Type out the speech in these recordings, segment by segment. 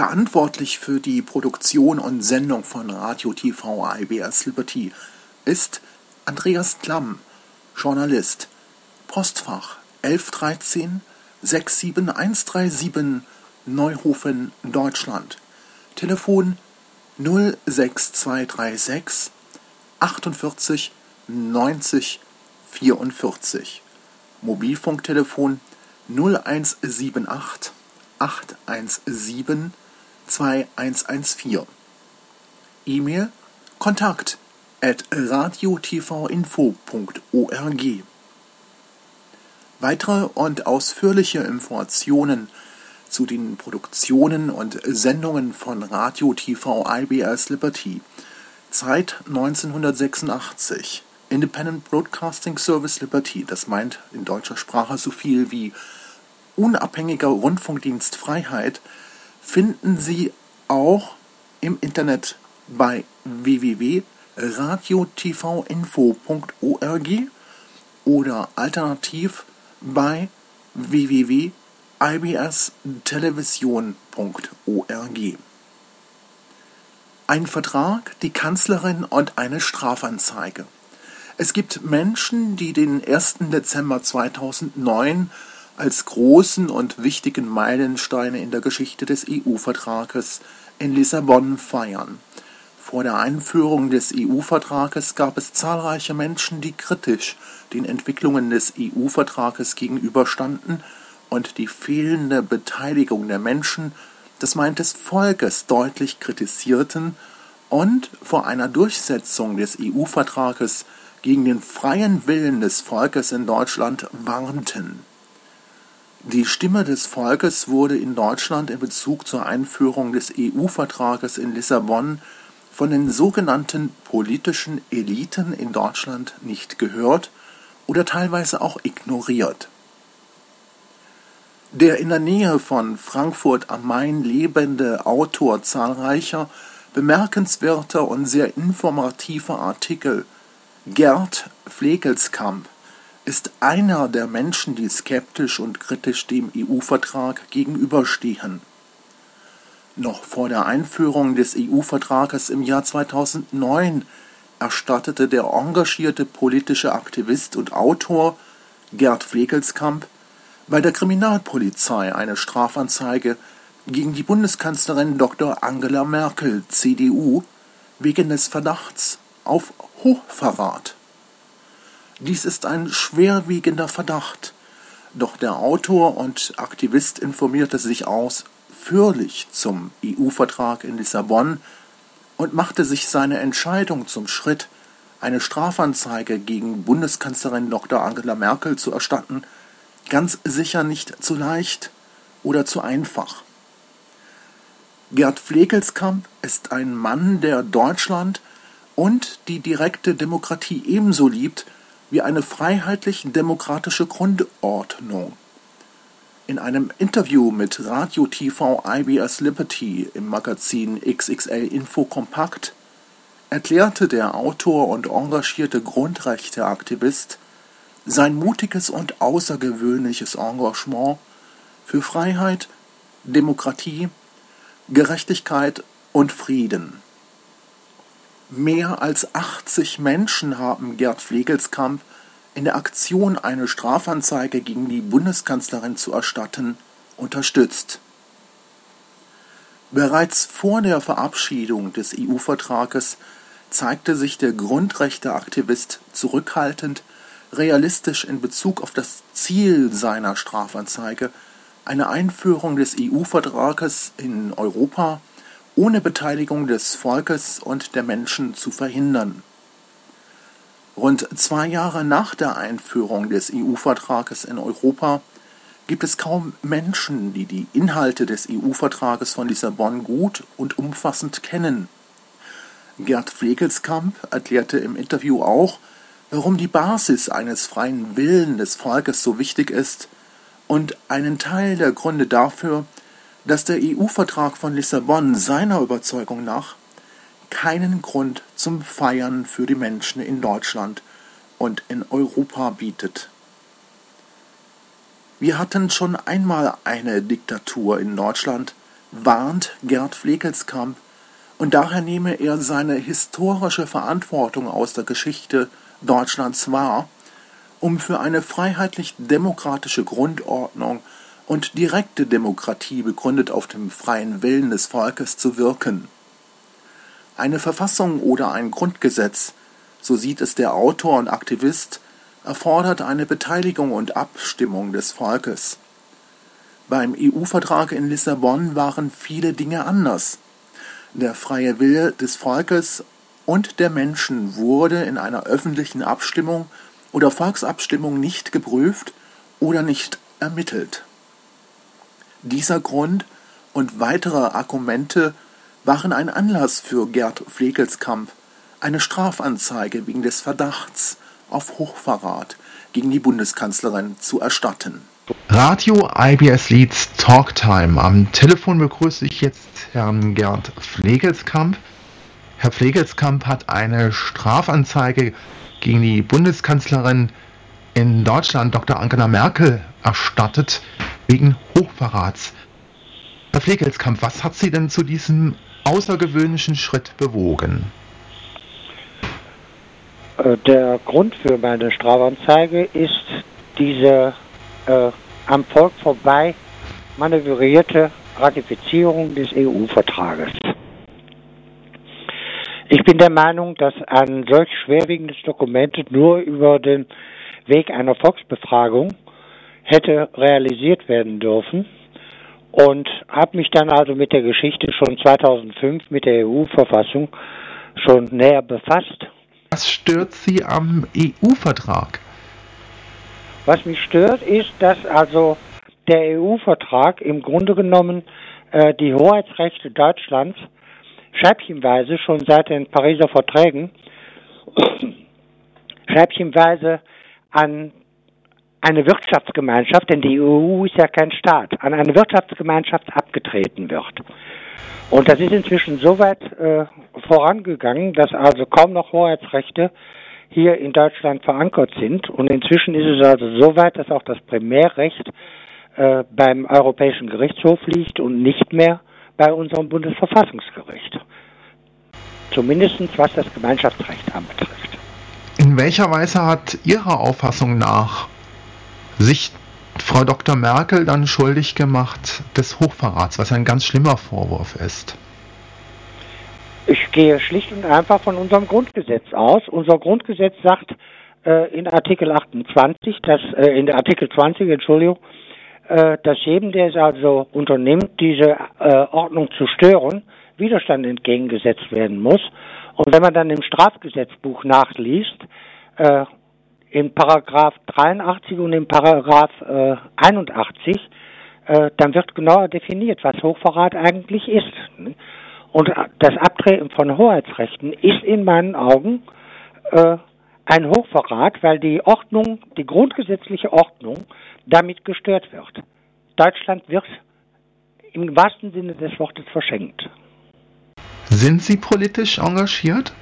Verantwortlich für die Produktion und Sendung von Radio TV IBS Liberty ist Andreas Klamm, Journalist, Postfach 1113 67137 Neuhofen, Deutschland. Telefon 06236 48 90 44. Mobilfunktelefon 0178 817 2114. E-Mail kontakt at radiotvinfo.org. Weitere und ausführliche Informationen zu den Produktionen und Sendungen von Radio TV IBS Liberty. Zeit 1986. Independent Broadcasting Service Liberty. Das meint in deutscher Sprache so viel wie unabhängiger Rundfunkdienst Freiheit finden Sie auch im Internet bei www.radiotvinfo.org oder alternativ bei www.ibstelevision.org. Ein Vertrag, die Kanzlerin und eine Strafanzeige. Es gibt Menschen, die den 1. Dezember 2009 als großen und wichtigen Meilensteine in der Geschichte des EU-Vertrages in Lissabon feiern. Vor der Einführung des EU-Vertrages gab es zahlreiche Menschen, die kritisch den Entwicklungen des EU-Vertrages gegenüberstanden und die fehlende Beteiligung der Menschen, das meint des Volkes, deutlich kritisierten und vor einer Durchsetzung des EU-Vertrages gegen den freien Willen des Volkes in Deutschland warnten. Die Stimme des Volkes wurde in Deutschland in Bezug zur Einführung des EU-Vertrages in Lissabon von den sogenannten politischen Eliten in Deutschland nicht gehört oder teilweise auch ignoriert. Der in der Nähe von Frankfurt am Main lebende Autor zahlreicher bemerkenswerter und sehr informativer Artikel, Gerd Flegelskamp, ist einer der Menschen, die skeptisch und kritisch dem EU-Vertrag gegenüberstehen. Noch vor der Einführung des EU-Vertrages im Jahr 2009 erstattete der engagierte politische Aktivist und Autor Gerd Flegelskamp bei der Kriminalpolizei eine Strafanzeige gegen die Bundeskanzlerin Dr. Angela Merkel, CDU, wegen des Verdachts auf Hochverrat. Dies ist ein schwerwiegender Verdacht, doch der Autor und Aktivist informierte sich ausführlich zum EU-Vertrag in Lissabon und machte sich seine Entscheidung zum Schritt, eine Strafanzeige gegen Bundeskanzlerin Dr. Angela Merkel zu erstatten, ganz sicher nicht zu leicht oder zu einfach. Gerd Flegelskamp ist ein Mann, der Deutschland und die direkte Demokratie ebenso liebt wie eine freiheitlich-demokratische Grundordnung. In einem Interview mit Radio TV IBS Liberty im Magazin XXL Info Kompakt erklärte der Autor und engagierte Grundrechteaktivist sein mutiges und außergewöhnliches Engagement für Freiheit, Demokratie, Gerechtigkeit und Frieden. Mehr als 80 Menschen haben Gerd Flegelskamp in der Aktion, eine Strafanzeige gegen die Bundeskanzlerin zu erstatten, unterstützt. Bereits vor der Verabschiedung des EU-Vertrages zeigte sich der Grundrechteaktivist zurückhaltend, realistisch in Bezug auf das Ziel seiner Strafanzeige, eine Einführung des EU-Vertrages in Europa ohne Beteiligung des Volkes und der Menschen zu verhindern. Rund zwei Jahre nach der Einführung des EU-Vertrages in Europa gibt es kaum Menschen, die die Inhalte des EU-Vertrages von Lissabon gut und umfassend kennen. Gerd Flegelskamp erklärte im Interview auch, warum die Basis eines freien Willen des Volkes so wichtig ist und einen Teil der Gründe dafür, dass der EU-Vertrag von Lissabon seiner Überzeugung nach keinen Grund zum Feiern für die Menschen in Deutschland und in Europa bietet. Wir hatten schon einmal eine Diktatur in Deutschland, warnt Gerd Flegelskamp, und daher nehme er seine historische Verantwortung aus der Geschichte Deutschlands wahr, um für eine freiheitlich-demokratische Grundordnung und direkte Demokratie begründet auf dem freien Willen des Volkes zu wirken. Eine Verfassung oder ein Grundgesetz, so sieht es der Autor und Aktivist, erfordert eine Beteiligung und Abstimmung des Volkes. Beim EU-Vertrag in Lissabon waren viele Dinge anders. Der freie Wille des Volkes und der Menschen wurde in einer öffentlichen Abstimmung oder Volksabstimmung nicht geprüft oder nicht ermittelt. Dieser Grund und weitere Argumente waren ein Anlass für Gerd Flegelskamp, eine Strafanzeige wegen des Verdachts auf Hochverrat gegen die Bundeskanzlerin zu erstatten. Radio IBS Leads Talktime. Am Telefon begrüße ich jetzt Herrn Gerd Flegelskamp. Herr Flegelskamp hat eine Strafanzeige gegen die Bundeskanzlerin in Deutschland, Dr. Angela Merkel, erstattet wegen Hochverrats. Herr Flegelskamp, was hat Sie denn zu diesem außergewöhnlichen Schritt bewogen? Äh, der Grund für meine Strafanzeige ist diese äh, am Volk vorbei manövrierte Ratifizierung des EU-Vertrages. Ich bin der Meinung, dass ein solch schwerwiegendes Dokument nur über den Weg einer Volksbefragung hätte realisiert werden dürfen und habe mich dann also mit der Geschichte schon 2005 mit der EU-Verfassung schon näher befasst. Was stört Sie am EU-Vertrag? Was mich stört, ist, dass also der EU-Vertrag im Grunde genommen äh, die Hoheitsrechte Deutschlands scheibchenweise schon seit den Pariser Verträgen scheibchenweise an eine Wirtschaftsgemeinschaft, denn die EU ist ja kein Staat, an eine Wirtschaftsgemeinschaft abgetreten wird. Und das ist inzwischen so weit äh, vorangegangen, dass also kaum noch Hoheitsrechte hier in Deutschland verankert sind. Und inzwischen ist es also so weit, dass auch das Primärrecht äh, beim Europäischen Gerichtshof liegt und nicht mehr bei unserem Bundesverfassungsgericht. Zumindest was das Gemeinschaftsrecht anbetrifft. In welcher Weise hat Ihrer Auffassung nach sich Frau Dr. Merkel dann schuldig gemacht des Hochverrats, was ein ganz schlimmer Vorwurf ist? Ich gehe schlicht und einfach von unserem Grundgesetz aus. Unser Grundgesetz sagt äh, in Artikel 28, dass, äh, in Artikel 20, Entschuldigung, äh, dass jedem, der es also unternimmt, diese äh, Ordnung zu stören, Widerstand entgegengesetzt werden muss. Und wenn man dann im Strafgesetzbuch nachliest, äh, in Paragraph 83 und in Paragraph äh, 81, äh, dann wird genauer definiert, was Hochverrat eigentlich ist. Und das Abtreten von Hoheitsrechten ist in meinen Augen äh, ein Hochverrat, weil die Ordnung, die grundgesetzliche Ordnung damit gestört wird. Deutschland wird im wahrsten Sinne des Wortes verschenkt. Sind Sie politisch engagiert?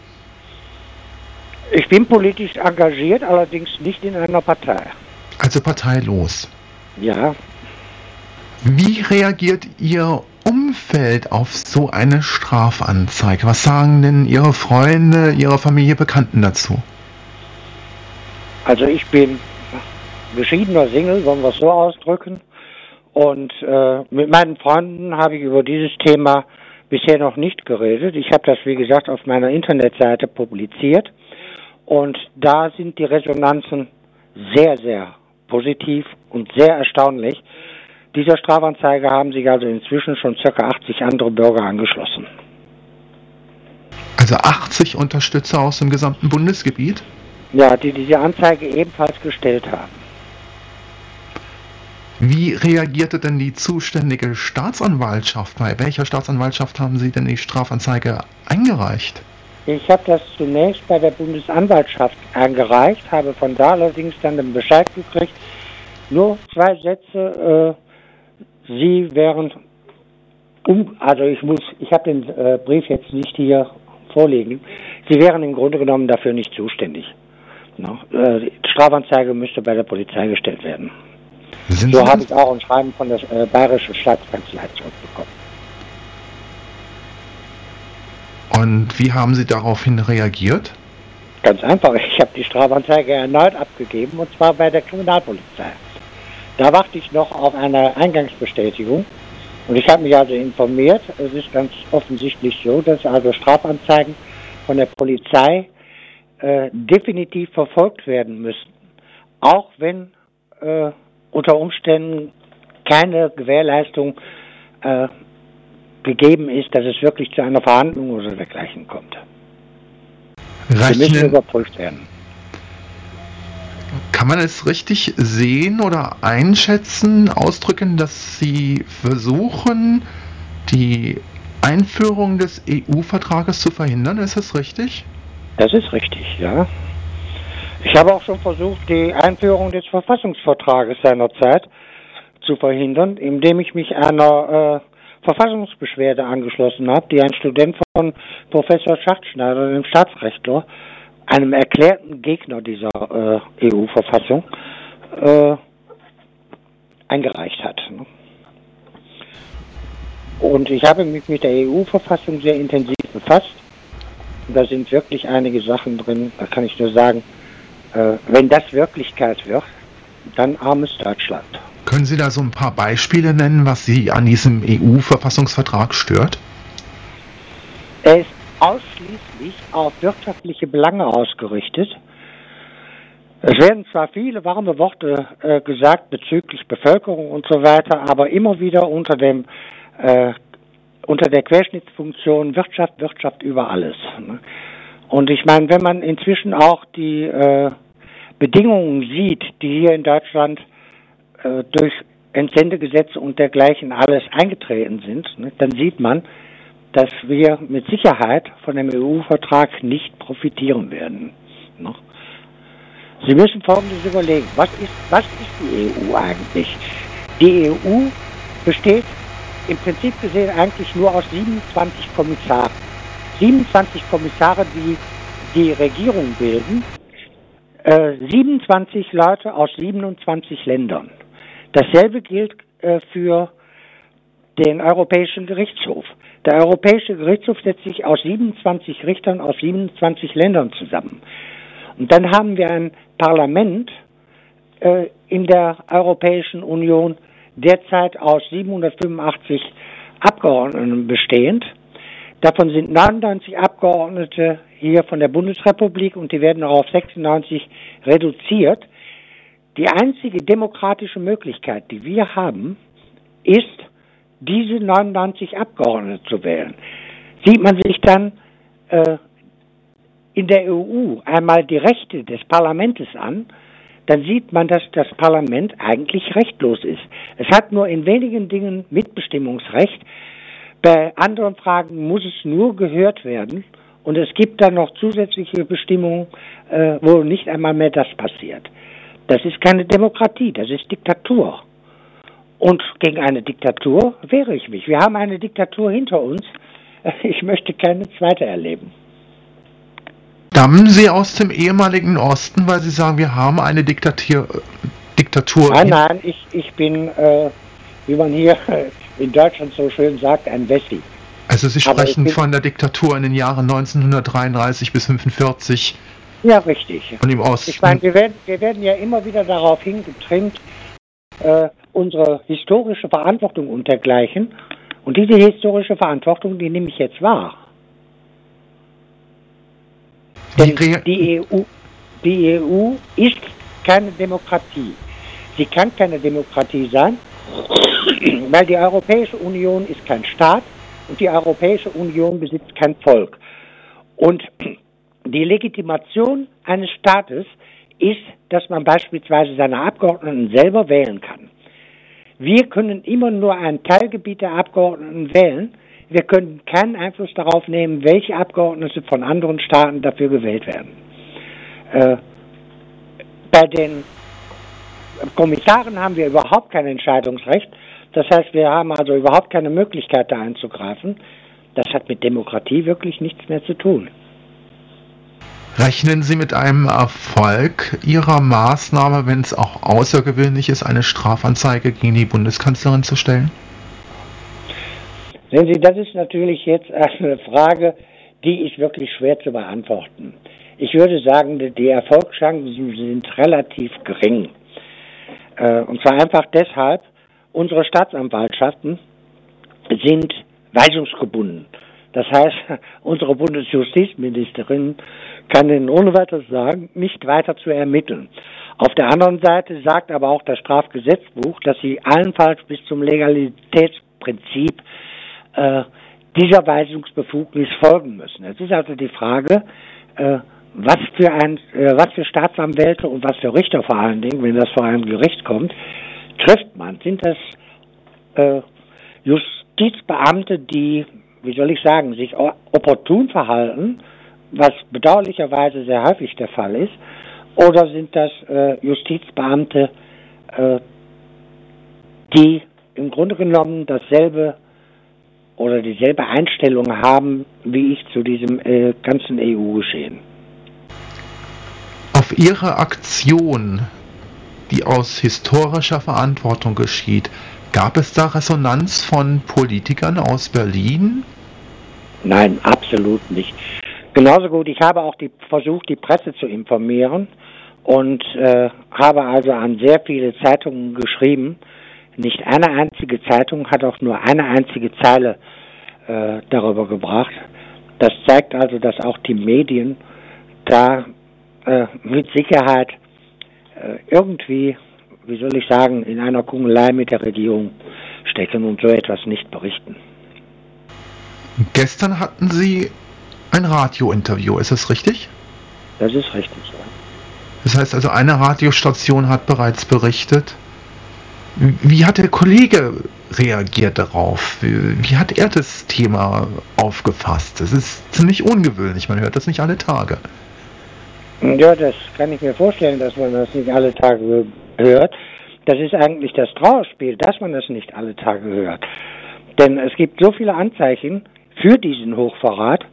Ich bin politisch engagiert, allerdings nicht in einer Partei. Also parteilos. Ja. Wie reagiert Ihr Umfeld auf so eine Strafanzeige? Was sagen denn Ihre Freunde, Ihre Familie, Bekannten dazu? Also ich bin geschiedener Single, wollen wir es so ausdrücken. Und äh, mit meinen Freunden habe ich über dieses Thema bisher noch nicht geredet. Ich habe das, wie gesagt, auf meiner Internetseite publiziert. Und da sind die Resonanzen sehr, sehr positiv und sehr erstaunlich. Dieser Strafanzeige haben sich also inzwischen schon ca. 80 andere Bürger angeschlossen. Also 80 Unterstützer aus dem gesamten Bundesgebiet? Ja, die diese Anzeige ebenfalls gestellt haben. Wie reagierte denn die zuständige Staatsanwaltschaft? Bei welcher Staatsanwaltschaft haben Sie denn die Strafanzeige eingereicht? Ich habe das zunächst bei der Bundesanwaltschaft eingereicht, habe von da allerdings dann den Bescheid gekriegt, nur zwei Sätze, äh, Sie wären, um, also ich muss, ich habe den äh, Brief jetzt nicht hier vorlegen, Sie wären im Grunde genommen dafür nicht zuständig. No? Äh, die Strafanzeige müsste bei der Polizei gestellt werden. Sind so habe ich auch ein Schreiben von der äh, Bayerischen Staatskanzlei zurückbekommen. Und wie haben Sie daraufhin reagiert? Ganz einfach. Ich habe die Strafanzeige erneut abgegeben und zwar bei der Kriminalpolizei. Da warte ich noch auf eine Eingangsbestätigung und ich habe mich also informiert. Es ist ganz offensichtlich so, dass also Strafanzeigen von der Polizei äh, definitiv verfolgt werden müssen, auch wenn äh, unter Umständen keine Gewährleistung äh, gegeben ist, dass es wirklich zu einer Verhandlung oder dergleichen kommt. Rechnen, Sie müssen überprüft werden. Kann man es richtig sehen oder einschätzen, ausdrücken, dass Sie versuchen, die Einführung des EU-Vertrages zu verhindern? Ist das richtig? Das ist richtig, ja. Ich habe auch schon versucht, die Einführung des Verfassungsvertrages seinerzeit zu verhindern, indem ich mich einer äh, Verfassungsbeschwerde angeschlossen habe, die ein Student von Professor Schachtschneider, dem Staatsrechtler, einem erklärten Gegner dieser äh, EU-Verfassung, äh, eingereicht hat. Ne? Und ich habe mich mit der EU-Verfassung sehr intensiv befasst. Da sind wirklich einige Sachen drin, da kann ich nur sagen, wenn das Wirklichkeit wird, dann armes Deutschland. Können Sie da so ein paar Beispiele nennen, was Sie an diesem EU-Verfassungsvertrag stört? Er ist ausschließlich auf wirtschaftliche Belange ausgerichtet. Es werden zwar viele warme Worte äh, gesagt bezüglich Bevölkerung und so weiter, aber immer wieder unter dem äh, unter der Querschnittsfunktion Wirtschaft, Wirtschaft über alles. Ne? Und ich meine, wenn man inzwischen auch die äh, Bedingungen sieht, die hier in Deutschland äh, durch Entsendegesetze und dergleichen alles eingetreten sind, ne, dann sieht man, dass wir mit Sicherheit von dem EU-Vertrag nicht profitieren werden. Ne? Sie müssen Folgendes überlegen. Was ist, was ist die EU eigentlich? Die EU besteht im Prinzip gesehen eigentlich nur aus 27 Kommissaren. 27 Kommissare, die die Regierung bilden, äh, 27 Leute aus 27 Ländern. Dasselbe gilt äh, für den Europäischen Gerichtshof. Der Europäische Gerichtshof setzt sich aus 27 Richtern aus 27 Ländern zusammen. Und dann haben wir ein Parlament äh, in der Europäischen Union, derzeit aus 785 Abgeordneten bestehend. Davon sind 99 Abgeordnete hier von der Bundesrepublik und die werden auch auf 96 reduziert. Die einzige demokratische Möglichkeit, die wir haben, ist, diese 99 Abgeordnete zu wählen. Sieht man sich dann äh, in der EU einmal die Rechte des Parlaments an, dann sieht man, dass das Parlament eigentlich rechtlos ist. Es hat nur in wenigen Dingen Mitbestimmungsrecht. Bei anderen Fragen muss es nur gehört werden. Und es gibt dann noch zusätzliche Bestimmungen, äh, wo nicht einmal mehr das passiert. Das ist keine Demokratie, das ist Diktatur. Und gegen eine Diktatur wehre ich mich. Wir haben eine Diktatur hinter uns. Ich möchte keine zweite erleben. Stammen Sie aus dem ehemaligen Osten, weil Sie sagen, wir haben eine Diktatur? Diktatur nein, nein, ich, ich bin, äh, wie man hier in Deutschland so schön sagt, ein Wessi. Also Sie sprechen von der Diktatur in den Jahren 1933 bis 1945. Ja, richtig. Und im Osten. Ich meine, wir werden, wir werden ja immer wieder darauf hingetrimmt, äh, unsere historische Verantwortung und dergleichen. Und diese historische Verantwortung, die nehme ich jetzt wahr. Denn die EU, die EU ist keine Demokratie. Sie kann keine Demokratie sein, weil die Europäische Union ist kein Staat und die Europäische Union besitzt kein Volk. Und die Legitimation eines Staates ist, dass man beispielsweise seine Abgeordneten selber wählen kann. Wir können immer nur ein Teilgebiet der Abgeordneten wählen, wir können keinen Einfluss darauf nehmen, welche Abgeordnete von anderen Staaten dafür gewählt werden. Äh, bei den Kommissaren haben wir überhaupt kein Entscheidungsrecht. Das heißt, wir haben also überhaupt keine Möglichkeit, da einzugreifen. Das hat mit Demokratie wirklich nichts mehr zu tun. Rechnen Sie mit einem Erfolg Ihrer Maßnahme, wenn es auch außergewöhnlich ist, eine Strafanzeige gegen die Bundeskanzlerin zu stellen? Sehen Sie, das ist natürlich jetzt eine Frage, die ist wirklich schwer zu beantworten. Ich würde sagen, die Erfolgschancen sind relativ gering. Äh, und zwar einfach deshalb, unsere Staatsanwaltschaften sind weisungsgebunden. Das heißt, unsere Bundesjustizministerin kann Ihnen ohne weiteres sagen, nicht weiter zu ermitteln. Auf der anderen Seite sagt aber auch das Strafgesetzbuch, dass sie allenfalls bis zum Legalitätsprinzip äh, dieser Weisungsbefugnis folgen müssen. Es ist also die Frage, äh, was für ein, äh, was für Staatsanwälte und was für Richter vor allen Dingen, wenn das vor einem Gericht kommt, trifft man? Sind das äh, Justizbeamte, die, wie soll ich sagen, sich opportun verhalten, was bedauerlicherweise sehr häufig der Fall ist, oder sind das äh, Justizbeamte, äh, die im Grunde genommen dasselbe oder dieselbe Einstellung haben wie ich zu diesem äh, ganzen EU-Geschehen? Auf Ihre Aktion, die aus historischer Verantwortung geschieht, gab es da Resonanz von Politikern aus Berlin? Nein, absolut nicht. Genauso gut, ich habe auch die, versucht, die Presse zu informieren und äh, habe also an sehr viele Zeitungen geschrieben. Nicht eine einzige Zeitung hat auch nur eine einzige Zeile äh, darüber gebracht. Das zeigt also, dass auch die Medien da äh, mit Sicherheit irgendwie, wie soll ich sagen, in einer Kungelei mit der Regierung stecken und so etwas nicht berichten. Gestern hatten Sie ein Radiointerview, ist das richtig? Das ist richtig, ja. Das heißt also, eine Radiostation hat bereits berichtet. Wie hat der Kollege reagiert darauf? Wie hat er das Thema aufgefasst? Das ist ziemlich ungewöhnlich, man hört das nicht alle Tage. Ja, das kann ich mir vorstellen, dass man das nicht alle Tage hört. Das ist eigentlich das Trauerspiel, dass man das nicht alle Tage hört. Denn es gibt so viele Anzeichen für diesen Hochverrat,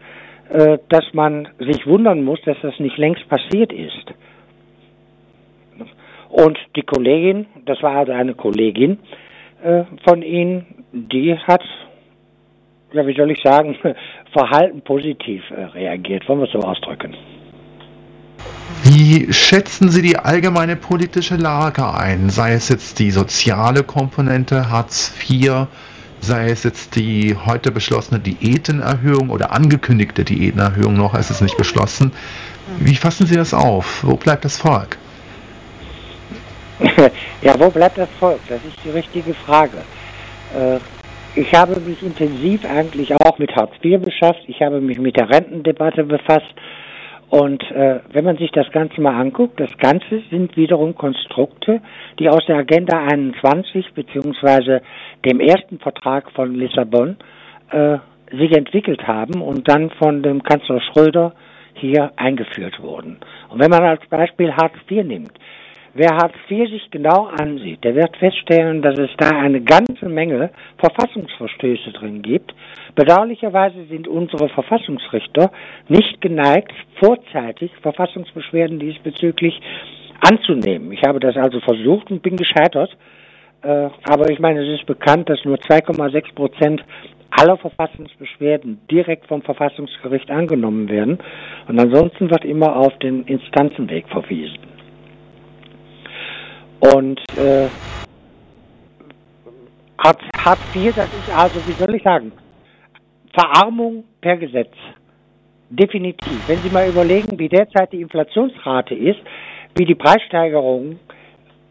äh, dass man sich wundern muss, dass das nicht längst passiert ist. Und die Kollegin, das war also eine Kollegin äh, von Ihnen, die hat, ja, wie soll ich sagen, verhalten positiv äh, reagiert, wollen wir es so ausdrücken. Wie schätzen Sie die allgemeine politische Lage ein? Sei es jetzt die soziale Komponente, Hartz IV, sei es jetzt die heute beschlossene Diätenerhöhung oder angekündigte Diätenerhöhung, noch ist es nicht beschlossen. Wie fassen Sie das auf? Wo bleibt das Volk? ja, wo bleibt das Volk? Das ist die richtige Frage. Äh, ich habe mich intensiv eigentlich auch mit Hartz IV beschäftigt. Ich habe mich mit der Rentendebatte befasst und äh, wenn man sich das Ganze mal anguckt, das Ganze sind wiederum Konstrukte, die aus der Agenda 21 beziehungsweise dem ersten Vertrag von Lissabon äh, sich entwickelt haben und dann von dem Kanzler Schröder hier eingeführt wurden. Und wenn man als Beispiel Hartz IV nimmt, Wer Hartz IV sich genau ansieht, der wird feststellen, dass es da eine ganze Menge Verfassungsverstöße drin gibt. Bedauerlicherweise sind unsere Verfassungsrichter nicht geneigt, vorzeitig Verfassungsbeschwerden diesbezüglich anzunehmen. Ich habe das also versucht und bin gescheitert. Äh, aber ich meine, es ist bekannt, dass nur 2,6 Prozent aller Verfassungsbeschwerden direkt vom Verfassungsgericht angenommen werden. Und ansonsten wird immer auf den Instanzenweg verwiesen. Und äh, Hartz, IV, das ist also, wie soll ich sagen, Verarmung per Gesetz. Definitiv. Wenn Sie mal überlegen, wie derzeit die Inflationsrate ist, wie die Preissteigerungen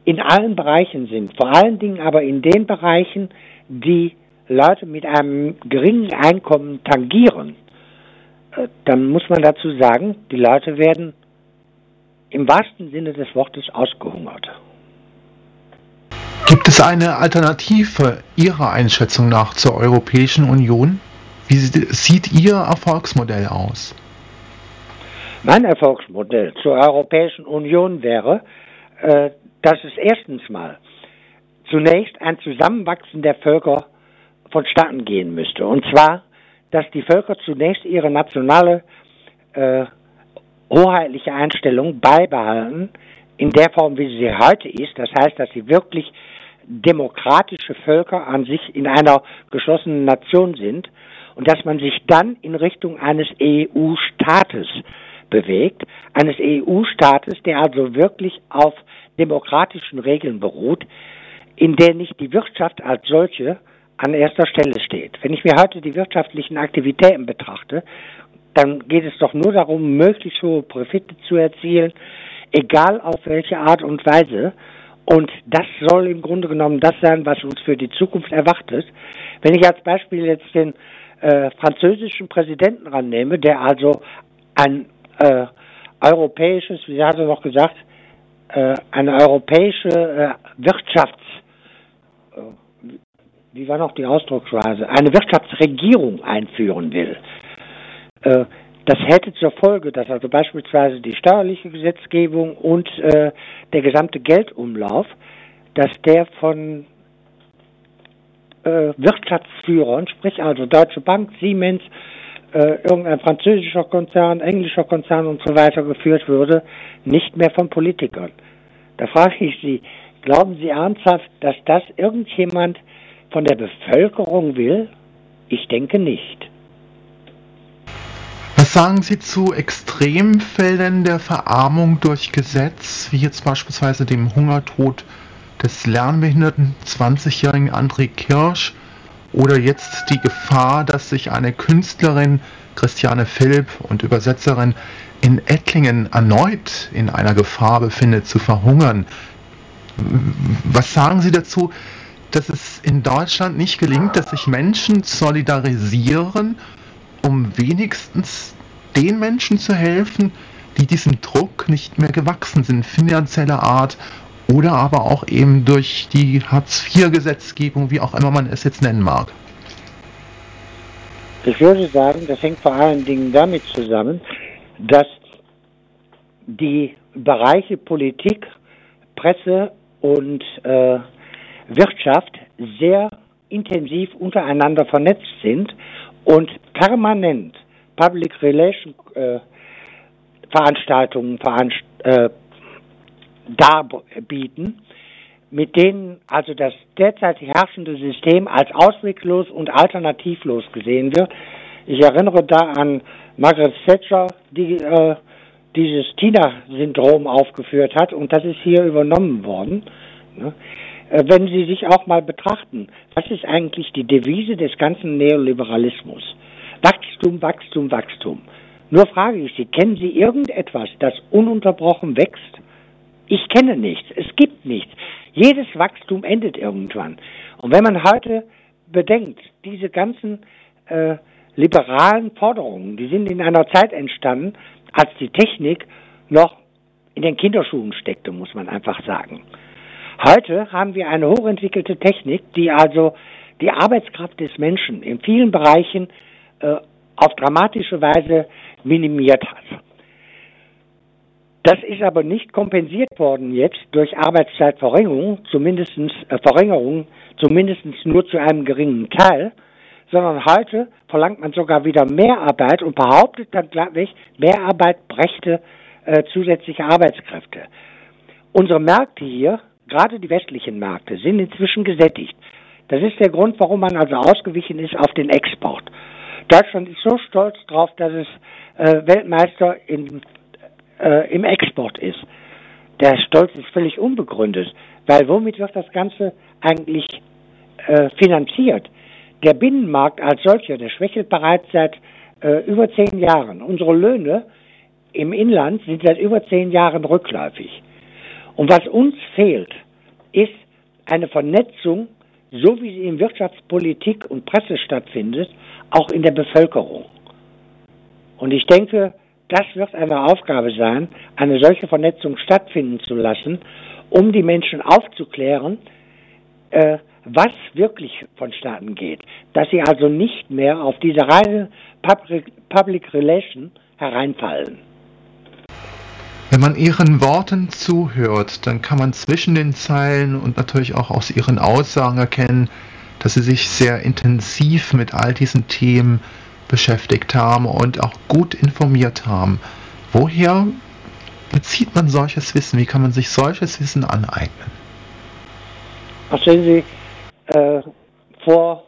in allen Bereichen sind, vor allen Dingen aber in den Bereichen, die Leute mit einem geringen Einkommen tangieren, äh, dann muss man dazu sagen, die Leute werden im wahrsten Sinne des Wortes ausgehungert. Gibt es eine Alternative Ihrer Einschätzung nach zur Europäischen Union? Wie sieht Ihr Erfolgsmodell aus? Mein Erfolgsmodell zur Europäischen Union wäre, äh, dass es erstens mal zunächst ein Zusammenwachsen der Völker vonstatten gehen müsste. Und zwar, dass die Völker zunächst ihre nationale äh, hoheitliche Einstellung beibehalten, in der Form, wie sie heute ist. Das heißt, dass sie wirklich demokratische Völker an sich in einer geschlossenen Nation sind und dass man sich dann in Richtung eines EU-Staates bewegt, eines EU-Staates, der also wirklich auf demokratischen Regeln beruht, in der nicht die Wirtschaft als solche an erster Stelle steht. Wenn ich mir heute die wirtschaftlichen Aktivitäten betrachte, dann geht es doch nur darum, möglichst hohe Profite zu erzielen, egal auf welche Art und Weise. Und das soll im Grunde genommen das sein, was uns für die Zukunft erwartet. Wenn ich als Beispiel jetzt den äh, französischen Präsidenten rannehme, der also ein äh, europäisches, wie hat er noch gesagt, äh, eine europäische äh, Wirtschafts, äh, wie war noch die Ausdrucksweise, eine Wirtschaftsregierung einführen will. Äh, das hätte zur Folge, dass also beispielsweise die steuerliche Gesetzgebung und äh, der gesamte Geldumlauf, dass der von äh, Wirtschaftsführern, sprich also Deutsche Bank, Siemens, äh, irgendein französischer Konzern, englischer Konzern und so weiter geführt würde, nicht mehr von Politikern. Da frage ich Sie, glauben Sie ernsthaft, dass das irgendjemand von der Bevölkerung will? Ich denke nicht. Was sagen Sie zu Extremfällen der Verarmung durch Gesetz, wie jetzt beispielsweise dem Hungertod des lernbehinderten 20-jährigen André Kirsch oder jetzt die Gefahr, dass sich eine Künstlerin, Christiane Philipp und Übersetzerin in Ettlingen erneut in einer Gefahr befindet, zu verhungern. Was sagen Sie dazu, dass es in Deutschland nicht gelingt, dass sich Menschen solidarisieren, um wenigstens den Menschen zu helfen, die diesem Druck nicht mehr gewachsen sind, finanzieller Art oder aber auch eben durch die Hartz-IV-Gesetzgebung, wie auch immer man es jetzt nennen mag. Ich würde sagen, das hängt vor allen Dingen damit zusammen, dass die Bereiche Politik, Presse und äh, Wirtschaft sehr intensiv untereinander vernetzt sind und permanent Public Relation äh, Veranstaltungen veranst äh, darbieten, mit denen also das derzeit herrschende System als ausweglos und alternativlos gesehen wird. Ich erinnere da an Margaret Thatcher, die äh, dieses Tina-Syndrom aufgeführt hat und das ist hier übernommen worden. Ne? Äh, wenn Sie sich auch mal betrachten, was ist eigentlich die Devise des ganzen Neoliberalismus? Wachstum, Wachstum, Wachstum. Nur frage ich Sie, kennen Sie irgendetwas, das ununterbrochen wächst? Ich kenne nichts. Es gibt nichts. Jedes Wachstum endet irgendwann. Und wenn man heute bedenkt, diese ganzen äh, liberalen Forderungen, die sind in einer Zeit entstanden, als die Technik noch in den Kinderschuhen steckte, muss man einfach sagen. Heute haben wir eine hochentwickelte Technik, die also die Arbeitskraft des Menschen in vielen Bereichen äh, auf dramatische Weise minimiert hat. Das ist aber nicht kompensiert worden jetzt durch Arbeitszeitverringerung, zumindest äh, Verringerung, zumindest nur zu einem geringen Teil, sondern heute verlangt man sogar wieder mehr Arbeit und behauptet dann gleich, mehr Arbeit brächte äh, zusätzliche Arbeitskräfte. Unsere Märkte hier, gerade die westlichen Märkte, sind inzwischen gesättigt. Das ist der Grund, warum man also ausgewichen ist auf den Export. Deutschland ist so stolz drauf, dass es äh, Weltmeister in äh, im Export ist. Der Stolz ist völlig unbegründet, weil womit wird das Ganze eigentlich äh, finanziert? Der Binnenmarkt als solcher, der schwächelt bereits seit äh, über zehn Jahren. Unsere Löhne im Inland sind seit über zehn Jahren rückläufig. Und was uns fehlt, ist eine Vernetzung, so wie sie in Wirtschaftspolitik und Presse stattfindet, auch in der Bevölkerung. Und ich denke, das wird eine Aufgabe sein, eine solche Vernetzung stattfinden zu lassen, um die Menschen aufzuklären, äh, was wirklich vonstatten geht. Dass sie also nicht mehr auf diese reine Public, Public Relation hereinfallen. Wenn man Ihren Worten zuhört, dann kann man zwischen den Zeilen und natürlich auch aus Ihren Aussagen erkennen, dass Sie sich sehr intensiv mit all diesen Themen beschäftigt haben und auch gut informiert haben. Woher bezieht man solches Wissen? Wie kann man sich solches Wissen aneignen? Ach, sehen Sie, äh, vor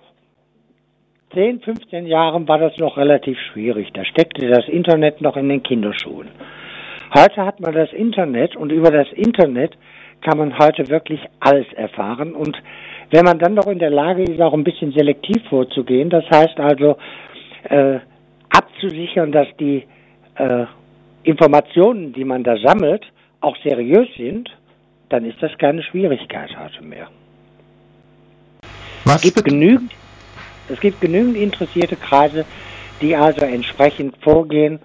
10, 15 Jahren war das noch relativ schwierig. Da steckte das Internet noch in den Kinderschuhen. Heute hat man das Internet und über das Internet kann man heute wirklich alles erfahren. Und wenn man dann noch in der Lage ist, auch ein bisschen selektiv vorzugehen, das heißt also äh, abzusichern, dass die äh, Informationen, die man da sammelt, auch seriös sind, dann ist das keine Schwierigkeit heute mehr. Was es gibt genügend, es gibt genügend interessierte Kreise, die also entsprechend vorgehen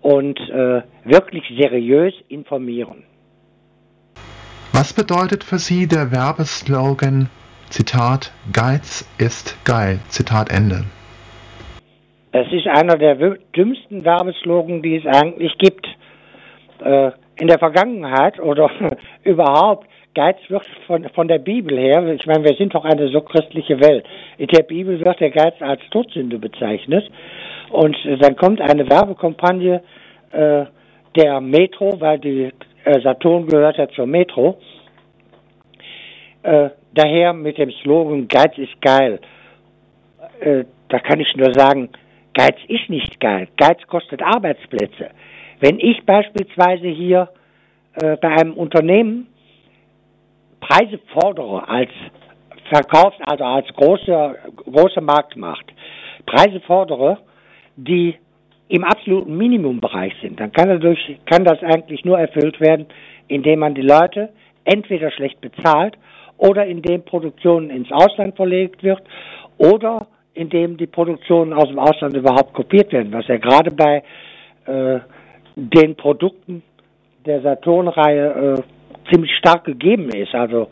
und äh, wirklich seriös informieren. Was bedeutet für Sie der Werbeslogan, Zitat, Geiz ist geil, Zitat Ende? Es ist einer der dümmsten Werbeslogan, die es eigentlich gibt. Äh, in der Vergangenheit oder überhaupt, Geiz wird von, von der Bibel her, ich meine, wir sind doch eine so christliche Welt. In der Bibel wird der Geiz als Todsünde bezeichnet. Und äh, dann kommt eine Werbekampagne äh, der Metro, weil die äh, Saturn gehört ja zur Metro. Äh, daher mit dem Slogan Geiz ist geil. Äh, da kann ich nur sagen, Geiz ist nicht geil. Geiz kostet Arbeitsplätze. Wenn ich beispielsweise hier äh, bei einem Unternehmen Preise fordere als Verkaufs-, also als große, große Marktmacht, Preise fordere, die im absoluten Minimumbereich sind, dann kann, dadurch, kann das eigentlich nur erfüllt werden, indem man die Leute entweder schlecht bezahlt oder indem Produktionen ins Ausland verlegt wird oder indem die Produktionen aus dem Ausland überhaupt kopiert werden, was ja gerade bei äh, den Produkten der Saturn-Reihe äh, ziemlich stark gegeben ist. Also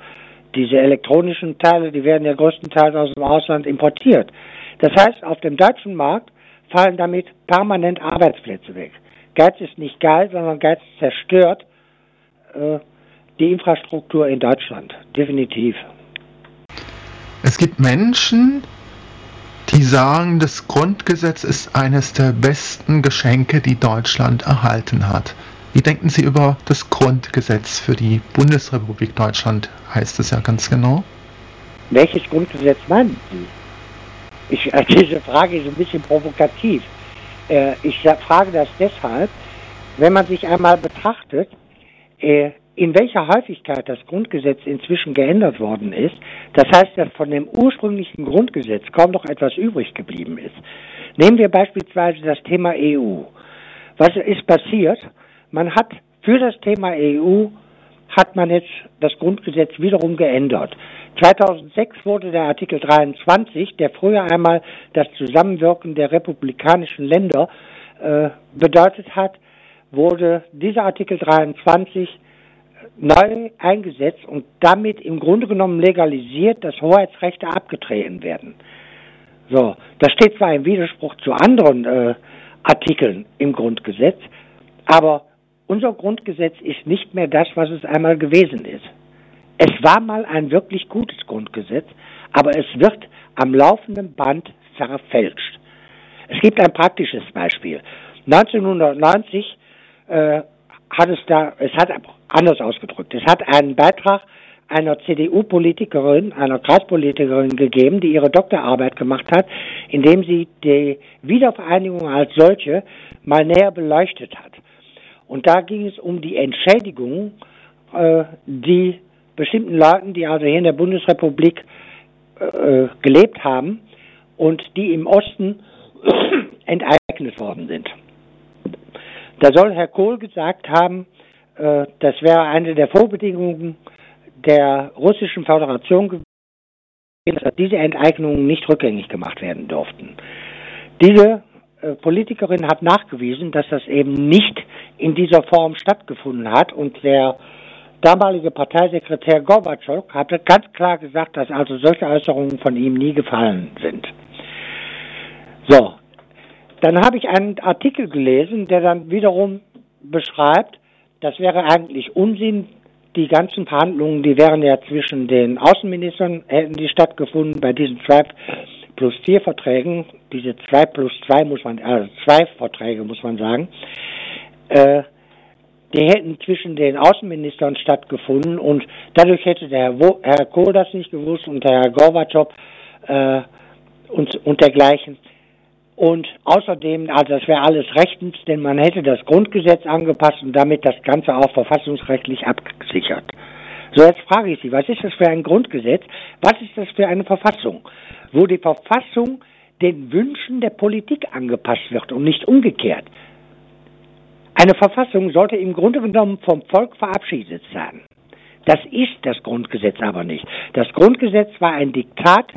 diese elektronischen Teile, die werden ja größtenteils aus dem Ausland importiert. Das heißt, auf dem deutschen Markt fallen damit permanent Arbeitsplätze weg. Geiz ist nicht geil, sondern Geiz zerstört äh, die Infrastruktur in Deutschland. Definitiv. Es gibt Menschen, die sagen, das Grundgesetz ist eines der besten Geschenke, die Deutschland erhalten hat. Wie denken Sie über das Grundgesetz für die Bundesrepublik Deutschland, heißt es ja ganz genau? Welches Grundgesetz meinen Sie? Ich, diese Frage ist ein bisschen provokativ. Äh, ich frage das deshalb, wenn man sich einmal betrachtet, äh, in welcher Häufigkeit das Grundgesetz inzwischen geändert worden ist, das heißt, dass von dem ursprünglichen Grundgesetz kaum noch etwas übrig geblieben ist. Nehmen wir beispielsweise das Thema EU. Was ist passiert? Man hat für das Thema EU hat man jetzt das Grundgesetz wiederum geändert. 2006 wurde der Artikel 23, der früher einmal das Zusammenwirken der republikanischen Länder äh, bedeutet hat, wurde dieser Artikel 23 neu eingesetzt und damit im Grunde genommen legalisiert, dass Hoheitsrechte abgetreten werden. So, das steht zwar im Widerspruch zu anderen äh, Artikeln im Grundgesetz, aber unser Grundgesetz ist nicht mehr das, was es einmal gewesen ist. Es war mal ein wirklich gutes Grundgesetz, aber es wird am laufenden Band verfälscht. Es gibt ein praktisches Beispiel. 1990 äh, hat es da, es hat anders ausgedrückt, es hat einen Beitrag einer CDU-Politikerin, einer Kreispolitikerin gegeben, die ihre Doktorarbeit gemacht hat, indem sie die Wiedervereinigung als solche mal näher beleuchtet hat. Und da ging es um die Entschädigung, äh, die bestimmten Leuten, die also hier in der Bundesrepublik äh, gelebt haben und die im Osten enteignet worden sind. Da soll Herr Kohl gesagt haben, äh, das wäre eine der Vorbedingungen der russischen Föderation gewesen, dass diese Enteignungen nicht rückgängig gemacht werden durften. Diese äh, Politikerin hat nachgewiesen, dass das eben nicht in dieser Form stattgefunden hat und der damalige Parteisekretär Gorbatschow hatte ganz klar gesagt, dass also solche Äußerungen von ihm nie gefallen sind. So, dann habe ich einen Artikel gelesen, der dann wiederum beschreibt, das wäre eigentlich Unsinn. Die ganzen Verhandlungen, die wären ja zwischen den Außenministern, hätten die stattgefunden bei diesen zwei plus vier Verträgen, diese zwei plus zwei muss man, also zwei Verträge muss man sagen, äh, die hätten zwischen den Außenministern stattgefunden und dadurch hätte der Herr, Kohl das nicht gewusst und der Herr Gorbatschow äh, und, und dergleichen. Und außerdem, also das wäre alles rechtens, denn man hätte das Grundgesetz angepasst und damit das Ganze auch verfassungsrechtlich abgesichert. So, jetzt frage ich Sie, was ist das für ein Grundgesetz? Was ist das für eine Verfassung? Wo die Verfassung den Wünschen der Politik angepasst wird und nicht umgekehrt. Eine Verfassung sollte im Grunde genommen vom Volk verabschiedet sein. Das ist das Grundgesetz aber nicht. Das Grundgesetz war ein Diktat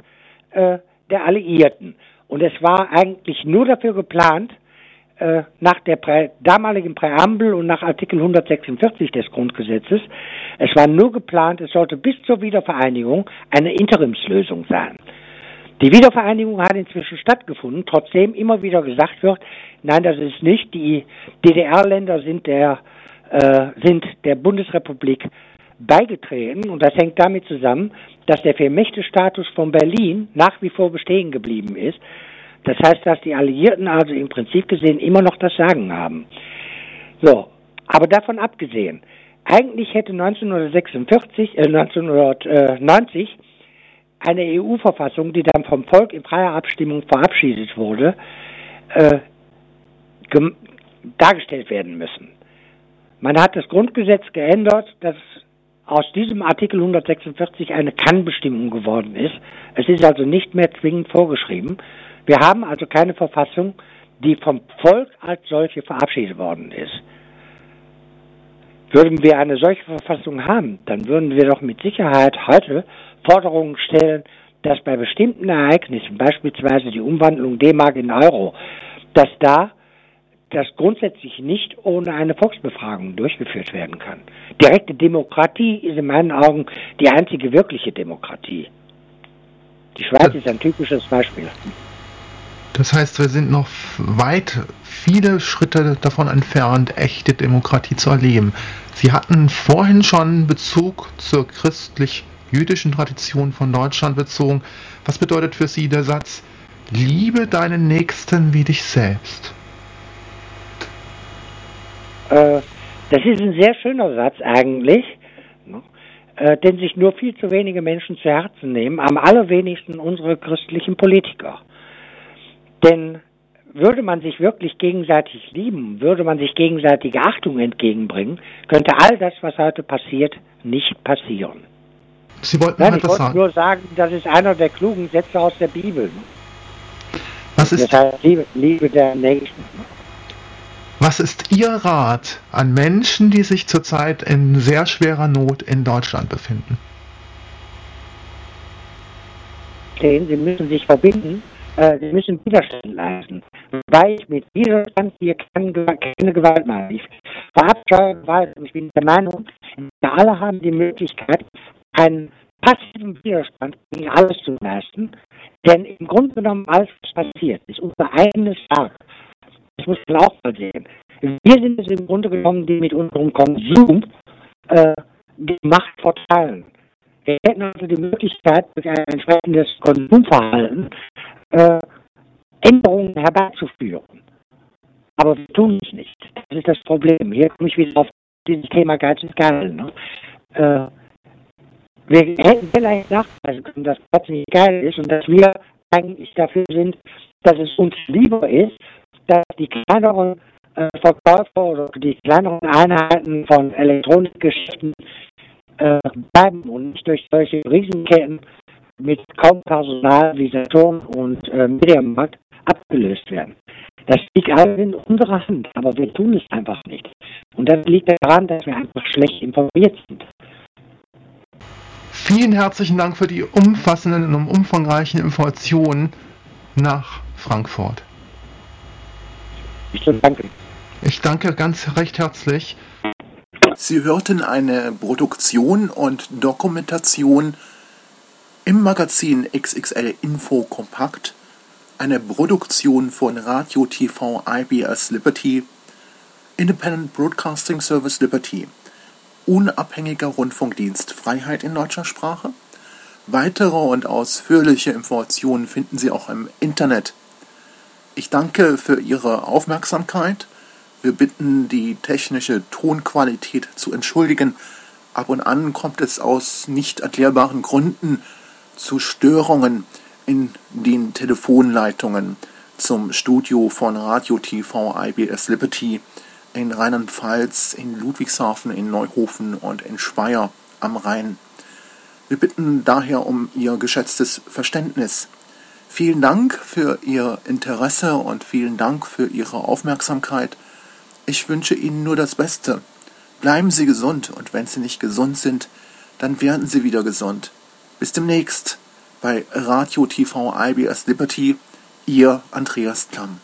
äh, der Alliierten. Und es war eigentlich nur dafür geplant, äh, nach der Prä damaligen Präambel und nach Artikel 146 des Grundgesetzes, es war nur geplant, es sollte bis zur Wiedervereinigung eine Interimslösung sein. Die Wiedervereinigung hat inzwischen stattgefunden, trotzdem immer wieder gesagt wird, nein, das ist nicht. Die DDR-Länder sind der, äh, sind der Bundesrepublik beigetreten und das hängt damit zusammen, dass der Vier-Mächte-Status von Berlin nach wie vor bestehen geblieben ist. Das heißt, dass die Alliierten also im Prinzip gesehen immer noch das Sagen haben. So, aber davon abgesehen, eigentlich hätte 1946, äh, 1990 eine EU-Verfassung, die dann vom Volk in freier Abstimmung verabschiedet wurde, äh, dargestellt werden müssen. Man hat das Grundgesetz geändert, dass aus diesem Artikel 146 eine Kannbestimmung geworden ist. Es ist also nicht mehr zwingend vorgeschrieben. Wir haben also keine Verfassung, die vom Volk als solche verabschiedet worden ist. Würden wir eine solche Verfassung haben, dann würden wir doch mit Sicherheit heute Forderungen stellen, dass bei bestimmten Ereignissen, beispielsweise die Umwandlung D-Mark in Euro, dass da das grundsätzlich nicht ohne eine Volksbefragung durchgeführt werden kann. Direkte Demokratie ist in meinen Augen die einzige wirkliche Demokratie. Die Schweiz ist ein typisches Beispiel. Das heißt, wir sind noch weit viele Schritte davon entfernt, echte Demokratie zu erleben. Sie hatten vorhin schon Bezug zur christlich-jüdischen Tradition von Deutschland bezogen. Was bedeutet für Sie der Satz, liebe deinen Nächsten wie dich selbst? Äh, das ist ein sehr schöner Satz eigentlich, ne? äh, den sich nur viel zu wenige Menschen zu Herzen nehmen, am allerwenigsten unsere christlichen Politiker. Denn würde man sich wirklich gegenseitig lieben, würde man sich gegenseitige Achtung entgegenbringen, könnte all das, was heute passiert, nicht passieren. Sie wollten Nein, ich wollte sagen. nur sagen, das ist einer der klugen Sätze aus der Bibel. Was ist, das heißt, Liebe, Liebe der Nächsten. Was ist Ihr Rat an Menschen, die sich zurzeit in sehr schwerer Not in Deutschland befinden? Sie müssen sich verbinden, äh, sie müssen Widerstand leisten. Weil ich mit Widerstand hier keine, keine Gewalt mache. Ich verabscheue Gewalt und ich bin der Meinung, wir alle haben die Möglichkeit, einen passiven Widerstand gegen alles zu leisten. Denn im Grunde genommen alles, was passiert, ist unser eigenes Werk. Das muss man auch mal sehen. Wir sind es im Grunde genommen, die mit unserem Konsum äh, die Macht verteilen. Wir hätten also die Möglichkeit, durch ein entsprechendes Konsumverhalten äh, Änderungen herbeizuführen. Aber wir tun es nicht. Das ist das Problem. Hier komme ich wieder auf dieses Thema Geiz ist geil. Ne? Äh, wir hätten vielleicht nachweisen können, dass Geiz nicht geil ist und dass wir eigentlich dafür sind, dass es uns lieber ist, dass die kleineren äh, Verkäufer oder die kleineren Einheiten von Elektronikgeschäften äh, bleiben und nicht durch solche Riesenketten mit kaum Personal wie Saturn und äh, Mediamarkt abgelöst werden. Das liegt alles in unserer Hand, aber wir tun es einfach nicht. Und das liegt daran, dass wir einfach schlecht informiert sind. Vielen herzlichen Dank für die umfassenden und umfangreichen Informationen nach Frankfurt. Ich danke. Ich danke ganz recht herzlich. Sie hörten eine Produktion und Dokumentation im Magazin XXL Info Kompakt, eine Produktion von Radio TV IBS Liberty, Independent Broadcasting Service Liberty, unabhängiger Rundfunkdienst Freiheit in deutscher Sprache. Weitere und ausführliche Informationen finden Sie auch im Internet. Ich danke für Ihre Aufmerksamkeit. Wir bitten, die technische Tonqualität zu entschuldigen. Ab und an kommt es aus nicht erklärbaren Gründen zu Störungen. in den Telefonleitungen zum Studio von Radio TV IBS Liberty in Rheinland-Pfalz, in Ludwigshafen, in Neuhofen und in Speyer am Rhein. Wir bitten daher um Ihr geschätztes Verständnis. Vielen Dank für Ihr Interesse und vielen Dank für Ihre Aufmerksamkeit. Ich wünsche Ihnen nur das Beste. Bleiben Sie gesund und wenn Sie nicht gesund sind, dann werden Sie wieder gesund. Bis demnächst bei Radio TV IBS Liberty, Ihr Andreas Klamm.